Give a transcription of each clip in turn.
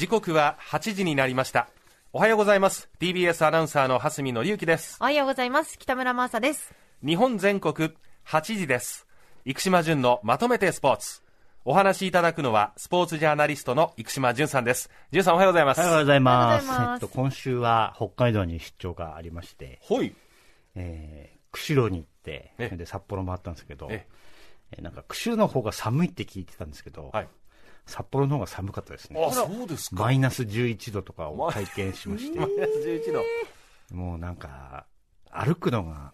時刻は8時になりました。おはようございます。TBS アナウンサーの蓮見紀之です。おはようございます。北村真麻です。日本全国8時です。生島淳のまとめてスポーツ。お話しいただくのはスポーツジャーナリストの生島淳さんです。淳さんおはようございます。おはようございます。ます。えっと、今週は北海道に出張がありまして、ほい。えー、釧路に行ってえで札幌もあったんですけど、え。えーなんか釧路の方が寒いって聞いてたんですけど、はい札幌の方が寒かったですね。あそうですか。マイナス11度とかを体験しまして。マイナス11度。もうなんか歩くのが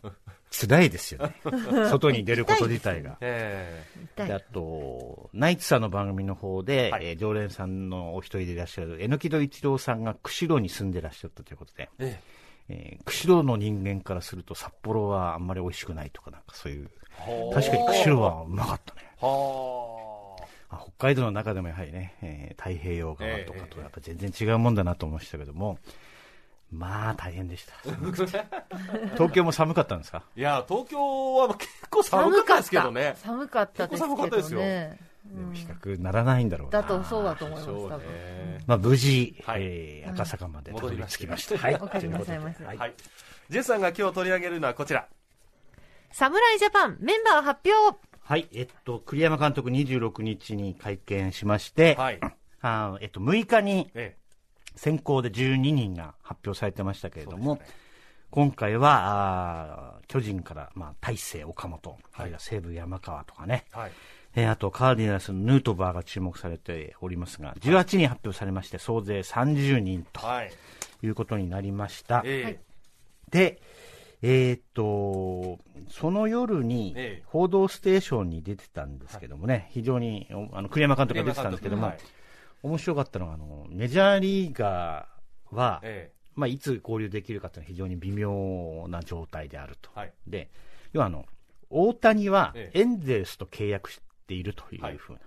辛いですよね。外に出ること自体が。えであと、ナイツさんの番組の方で、はい。えー常連さんのお一人でいらっしゃる、榎戸一郎さんが釧路に住んでらっしゃったということで、え。えー釧路の人間からすると札幌はあんまり美味しくないとか、なんかそういう、はあ。確かに釧路はうまかったね。はあ北海道の中でもやはりね、えー太平洋側とかとやっぱ全然違うもんだなと思いましたけども、まあ大変でした。東京も寒かったんですか？いや東京は結構寒かったですけどね。寒かった。ですけ結構寒かったですよ。どねでも比較ならないんだろうな。だとそうだと思います多分。ねまあ無事、はい。えー赤坂までたどり着きました。うんはい。お帰りなさいませ。はいはい。ジェスさんが今日取り上げるのはこちら。侍ジャパンメンバー発表はい、えっと、栗山監督26日に会見しまして、はい。あーえっと、6日にえ先行で12人が発表されてましたけれども、そうです今回は、あー巨人から、まあ、大勢、岡本、あるいは西武山川とかね、えはい。えーあとカーディナルスのヌートバーが注目されておりますが、18人発表されまして、総勢30人とはい。いうことになりました。え。で、えーっと、その夜にええ、報道ステーションに出てたんですけどもね、非常に、おあの、栗山監督が出てたんですけども、はい。面白かったのが、あの、メジャーリーガーは、えまあ、いつ合流できるかというのは非常に微妙な状態であると。はい。で、要はあの、大谷はええ。エンゼルスと契約しているといはい。うふうな、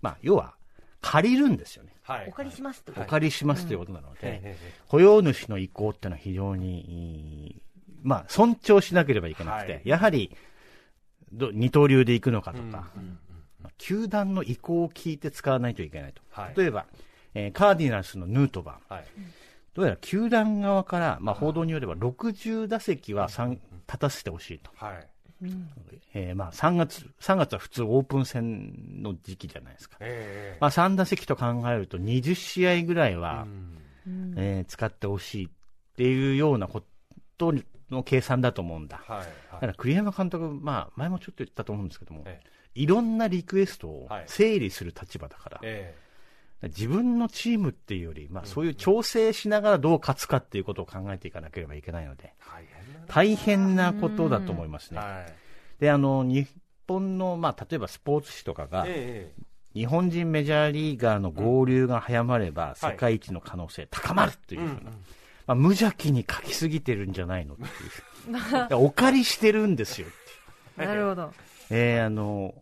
まあ、要は、借りるんですよね。はい。お借りしますってお借りしますということなので、えええ。雇用主の意向っていうのは非常にいい、まあ、尊重しなければいけなくて、はいやはりど二刀流で行くのかとか、うんうんまあ球団の意向を聞いて使わないといけないと。はい例えば、えーカーディナルスのヌートバー。はいどうやら球団側から、まあ、報道によれば60打席は3立たせてほしいと。はいえーまあ、3月、3月は普通オープン戦の時期じゃないですか。ええまあ、3打席と考えると20試合ぐらいは、うんえー使ってほしいっていうようなことの計算だと思うんだ。はいだはい。から栗山監督、まあ、前もちょっと言ったと思うんですけども、えいろんなリクエストをはい整理する立場だから、え自分のチームっていうより、まあ、そういう調整しながらどう勝つかっていうことを考えていかなければいけないので、え大変なことだと思いますね。はい。で、あの、日本の、まあ、例えばスポーツ紙とかが、ええ日本人メジャーリーガーの合流が早まれば、世界一の可能性高まるというふうな、まあ、無邪気に書きすぎてるんじゃないの？っていう。お借りしてるんですよっていう。なるほど。えーあの、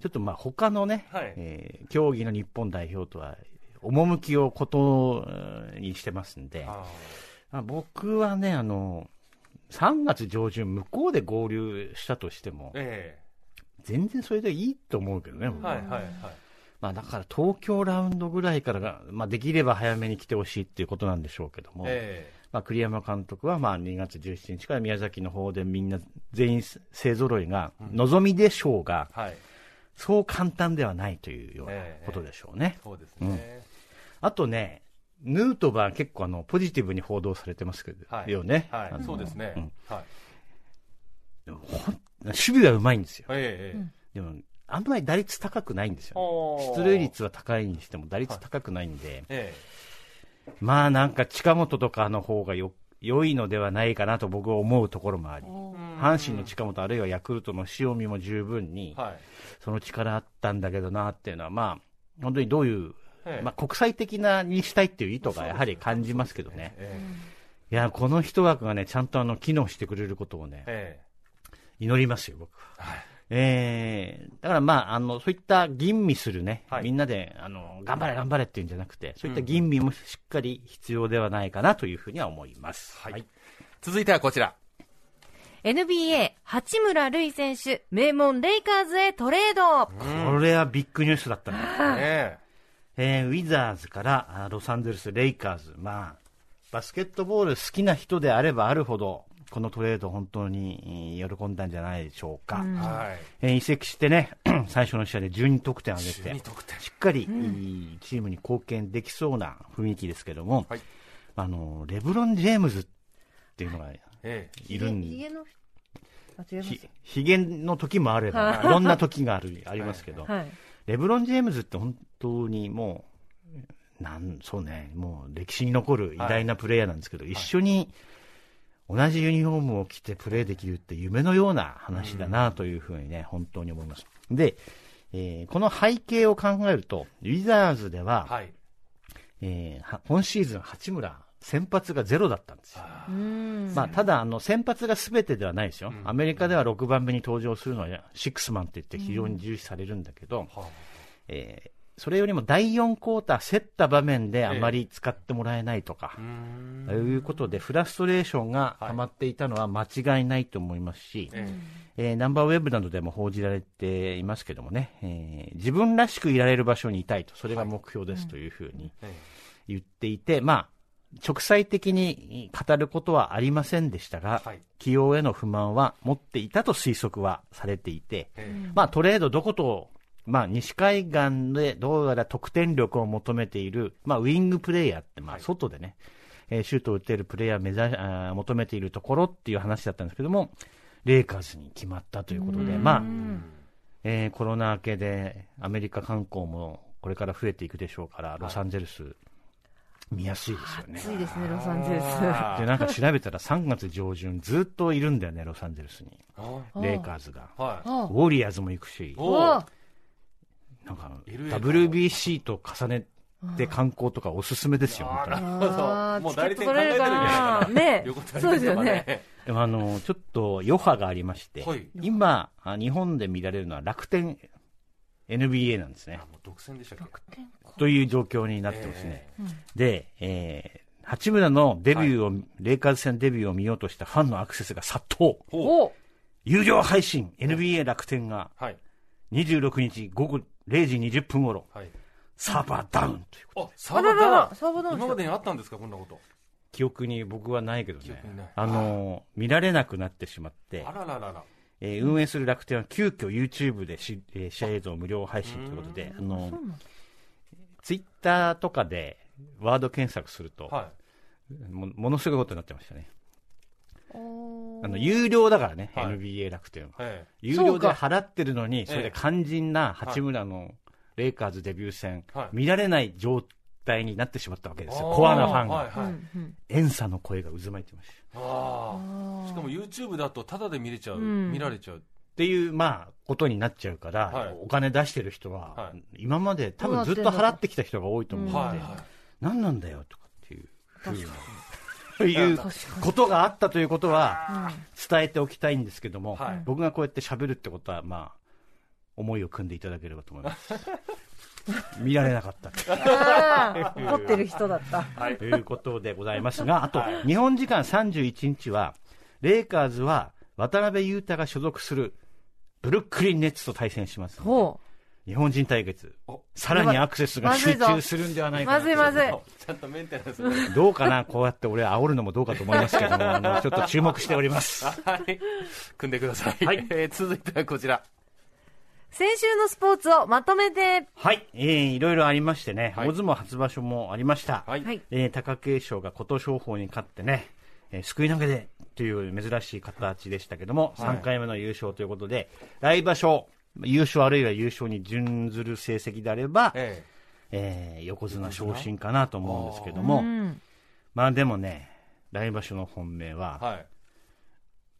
ちょっとまあ他のね、はい。えー競技の日本代表とは、趣をことにしてますんで、あまあ僕はね、あの、3月上旬向こうで合流したとしても、え全然それでいいと思うけどね、はいはいはいまあだから東京ラウンドぐらいからが、まあできれば早めに来てほしいっていうことなんでしょうけども、えまあ栗山監督はまあ2月17日から宮崎の方でみんな全員勢揃いが望みでしょうが、えはい。そう簡単ではないというようなことでしょうね。そうですね。あとね、ヌートバー結構あのポジティブに報道されてますけど、はい。よね。はい。そうですね。ん。はい。でもほん守備はうまいんですよ。ええええ。でも、あんまり打率高くないんですよ、ね。出塁率は高いにしても打率高くないんで、えまあなんか近本とかの方がよ良いのではないかなと僕は思うところもあり、え阪神の近本、あるいはヤクルトの塩見も十分に、はい。その力あったんだけどなっていうのは、まあ、本当にどういう、ええ。まあ、国際的なにしたいっていう意図がやはり感じますけどね。えいや、この一枠がね、ちゃんとあの、機能してくれることをねえ、え。祈りますよ、僕は。えはいえー、だからまあ、あの、そういった吟味するね、はい。みんなで、あの、頑張れ頑張れっていうんじゃなくて、そういった吟味もしっかり必要ではないかなというふうには思います。はい。続いてはこちら。NBA 八村塁選手名門レイカーズへトレード。これはビッグニュースだったね。ねえーウィザーズからあロサンゼルス・レイカーズ。まあ、バスケットボール好きな人であればあるほど、このトレード本当にえー喜んだんじゃないでしょうか。はい。えー移籍してね、最初の試合で12得点挙げて12、得点。しっかり、いいチームに貢献できそうな雰囲気ですけども、はいあの、レブロン・ジェームズっていうのがえいるんひげの、あ、違いますひ。ひげの時もあれば、いろんな時がある、ありますけど、はい。レブロン・ジェームズって本当にもう、なん、そうね、もう歴史に残る偉大なプレイヤーなんですけど、一緒に同じユニフォームを着てプレーできるって夢のような話だなというふうにね、本当に思います。で、えーこの背景を考えると、ウィザーズでは、はい。えーは今シーズン八村、先発がゼロだったんですよ。まあ、ただ、あの、先発が全てではないですよ。アメリカでは6番目に登場するのは、シックスマンって言って非常に重視されるんだけど、はえーそれよりも第4クォーター競った場面であまり使ってもらえないとかあ、うーん。ということで、フラストレーションが溜まっていたのは間違いないと思いますし、ええ。ーナンバーウェブなどでも報じられていますけどもね、えー自分らしくいられる場所にいたいと、それが目標ですというふうにええ。言っていて、まあ、直裁的に語ることはありませんでしたが、はい。起用への不満は持っていたと推測はされていて、ええ。まあ、トレードどこと、まあ、西海岸でどうやら得点力を求めている、まあ、ウィングプレイヤーって、まあ、はい外でね、えーシュートを打てるプレイヤーを目指しあー求めているところっていう話だったんですけども、レイカーズに決まったということで、まあ、えーコロナ明けでアメリカ観光もこれから増えていくでしょうから、ロサンゼルス、見やすいですよね。暑いですね、ロサンゼルス。あで、なんか調べたら3月上旬ずっといるんだよね、ロサンゼルスに。レイカーズが。はあウォリアーズも行くし、なんか WBC と重ねて観光とかおすすめですよ、本当に。なる。もう代理店考えてるんじゃないかな。ねそうですよねあの、ちょっと余波がありまして、はい今、あ日本で見られるのは楽天 NBA なんですねあ。もう独占でしたっけ？という状況になってますね。えで、えー、八村のデビューを、レイカーズ戦デビューを見ようとしたファンのアクセスが殺到。有料配信 NBA 楽天がはい。26日午後0時20分頃、はい。サーバーダウンということ。あ、サーバーダウンサーバーダウン今までにあったんですか、こんなこと。記憶に僕はないけどね記憶にない。あの、見られなくなってしまってあ、らららら。えー運営する楽天は急遽 YouTube でし、えー試合映像を無料配信ということで、あの、ツイッターとかでワード検索すると、はもものすごいことになってましたね。あの、有料だからね、はい NBA 楽天は。い。え有料で払ってるのに、それでええ肝心な八村のレイカーズデビュー戦、はい見られない状態になってしまったわけえですよ。コアなファンが。はいはい。うんうん遠さの声が渦巻いてました。しかも YouTube だとタダで見れちゃう。うん見られちゃう。っていう、まあ、ことになっちゃうから、はいお金出してる人は、はい今まで多分ずっと払ってきた人が多いと思うので、はいは何なんだよとかっていうふう確かに。いうことがあったということはに伝えておきたいんですけども、はい。僕がこうやって喋るってことは、まあ、思いを組んでいただければと思います。見られなかった。怒ってる人だった。はい。ということでございますが、あとは、日本時間31日は、レイカーズは渡辺裕太が所属するブルックリンネッツと対戦します。ほ日本人対決お。さらにアクセスが集中するんではなう。いかなまずいまずい。い。ちゃんとメンテナンスも。どうかな？こうやって俺煽るのもどうかと思いますけども、あのちょっと注目しております。はい。組んでください。はいえー続いてはこちら。先週のスポーツをまとめて。はい、えー、いろいろありましてね、はい大相撲初場所もありました。はい。はい。えー、貴景勝が琴勝峰に勝ってね、えー、すくい投げでという珍しい形でしたけども、はい3回目の優勝ということで、来場所、優勝あるいは優勝に準ずる成績であれば、ええー、横綱昇進かなと思うんですけどうも、ん。まあでもね、来場所の本命えははい。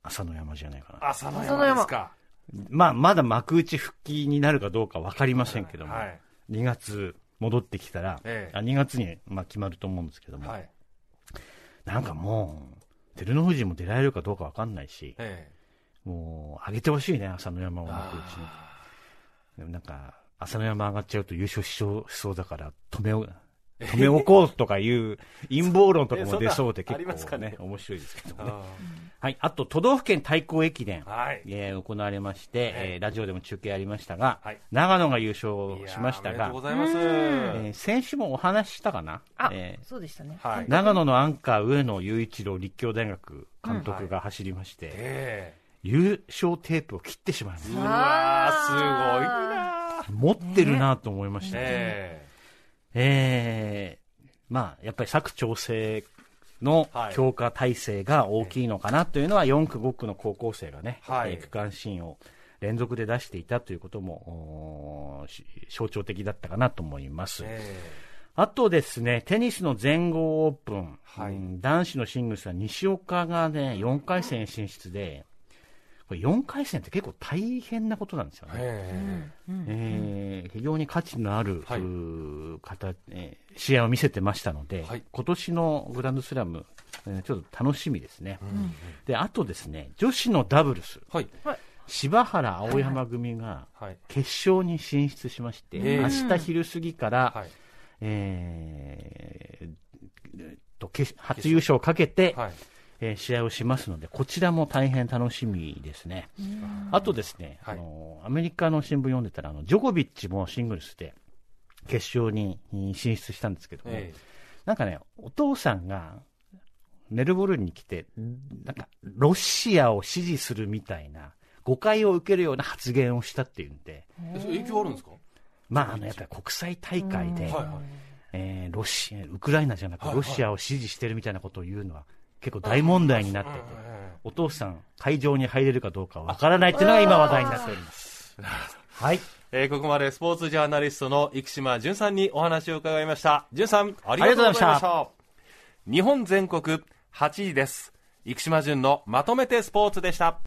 朝の山じゃないかな。朝の山ですか。まあ、まだ幕内復帰になるかどうか分かりませんけども、はい。2月戻ってきたら、ええあ2月に、まあ、決まると思うんですけども、はい。なんかもう、照ノ富士も出られるかどうか分かんないし、えもう、上げてほしいね、朝の山をえ幕内に。あでもなんか、朝の山上がっちゃうと優勝しそうしそうだから、止めよう、止め置こうとかいう陰謀論とかも出そうで 結構ありますかねね、面白いですけどもね。あはい。あと、都道府県対抗駅伝、はい。えー行われまして、ええーラジオでも中継ありましたが、はい。長野が優ー勝しましたがいやーおめでとうご、ざいます。えー先週もお話ししたかな？あ、えーそうでしたね。はい。長野のアンカー上野雄一郎立教大学監督が走りまして、え優勝テープを切ってしまいましえうた。わー、すごいな持ってるなと思いましたね。ええー。まあ、やっぱり佐久長聖のはい。強化体制が大きいのかなというのは、4区、5区の高校生がね、はい。えー区間新を連続で出していたということも、象徴的だったかなと思います。えあとですね、テニスの全豪オープン、はい。うん男子のシングルスは西岡がね、4回戦進出で、これ4回戦って結構大変なことなんですよえね。ええー非常に価値のある、はい方えー試合を見せてましたので、はい今年のグランドスラム、えーちょっと楽しみですね。で、あとですね、女子のダブルス、はい。柴原青山組がはい。決勝に進出しまして、へー明日昼過ぎから、はい。えーえーと決初優勝をかけて、はい。えー試合をしますので、こちらも大変楽しみですね。あとですね、はいあの、アメリカの新聞読んでたら、あの、ジョコビッチもシングルスで決勝にうん進出したんですけども、えなんかね、お父さんがメルボルンに来て、なんか、ロシアを支持するみたいな、誤解を受けるような発言をしたっていうんで、え。それ影響あるんですか？まあ、あの、やっぱり国際大会で、はいはい。えーロシア、ウクライナじゃなくはいはいロシアを支持してるみたいなことを言うのは結構大問題になってて、えお父さん、会場に入れるかどうかわからないっていうのが今話題になっております。はい。えーここまでスポーツジャーナリストの生島淳さんにお話を伺いました。淳さん、ありがとうございました。日本全国8時です。生島淳のまとめてスポーツでした。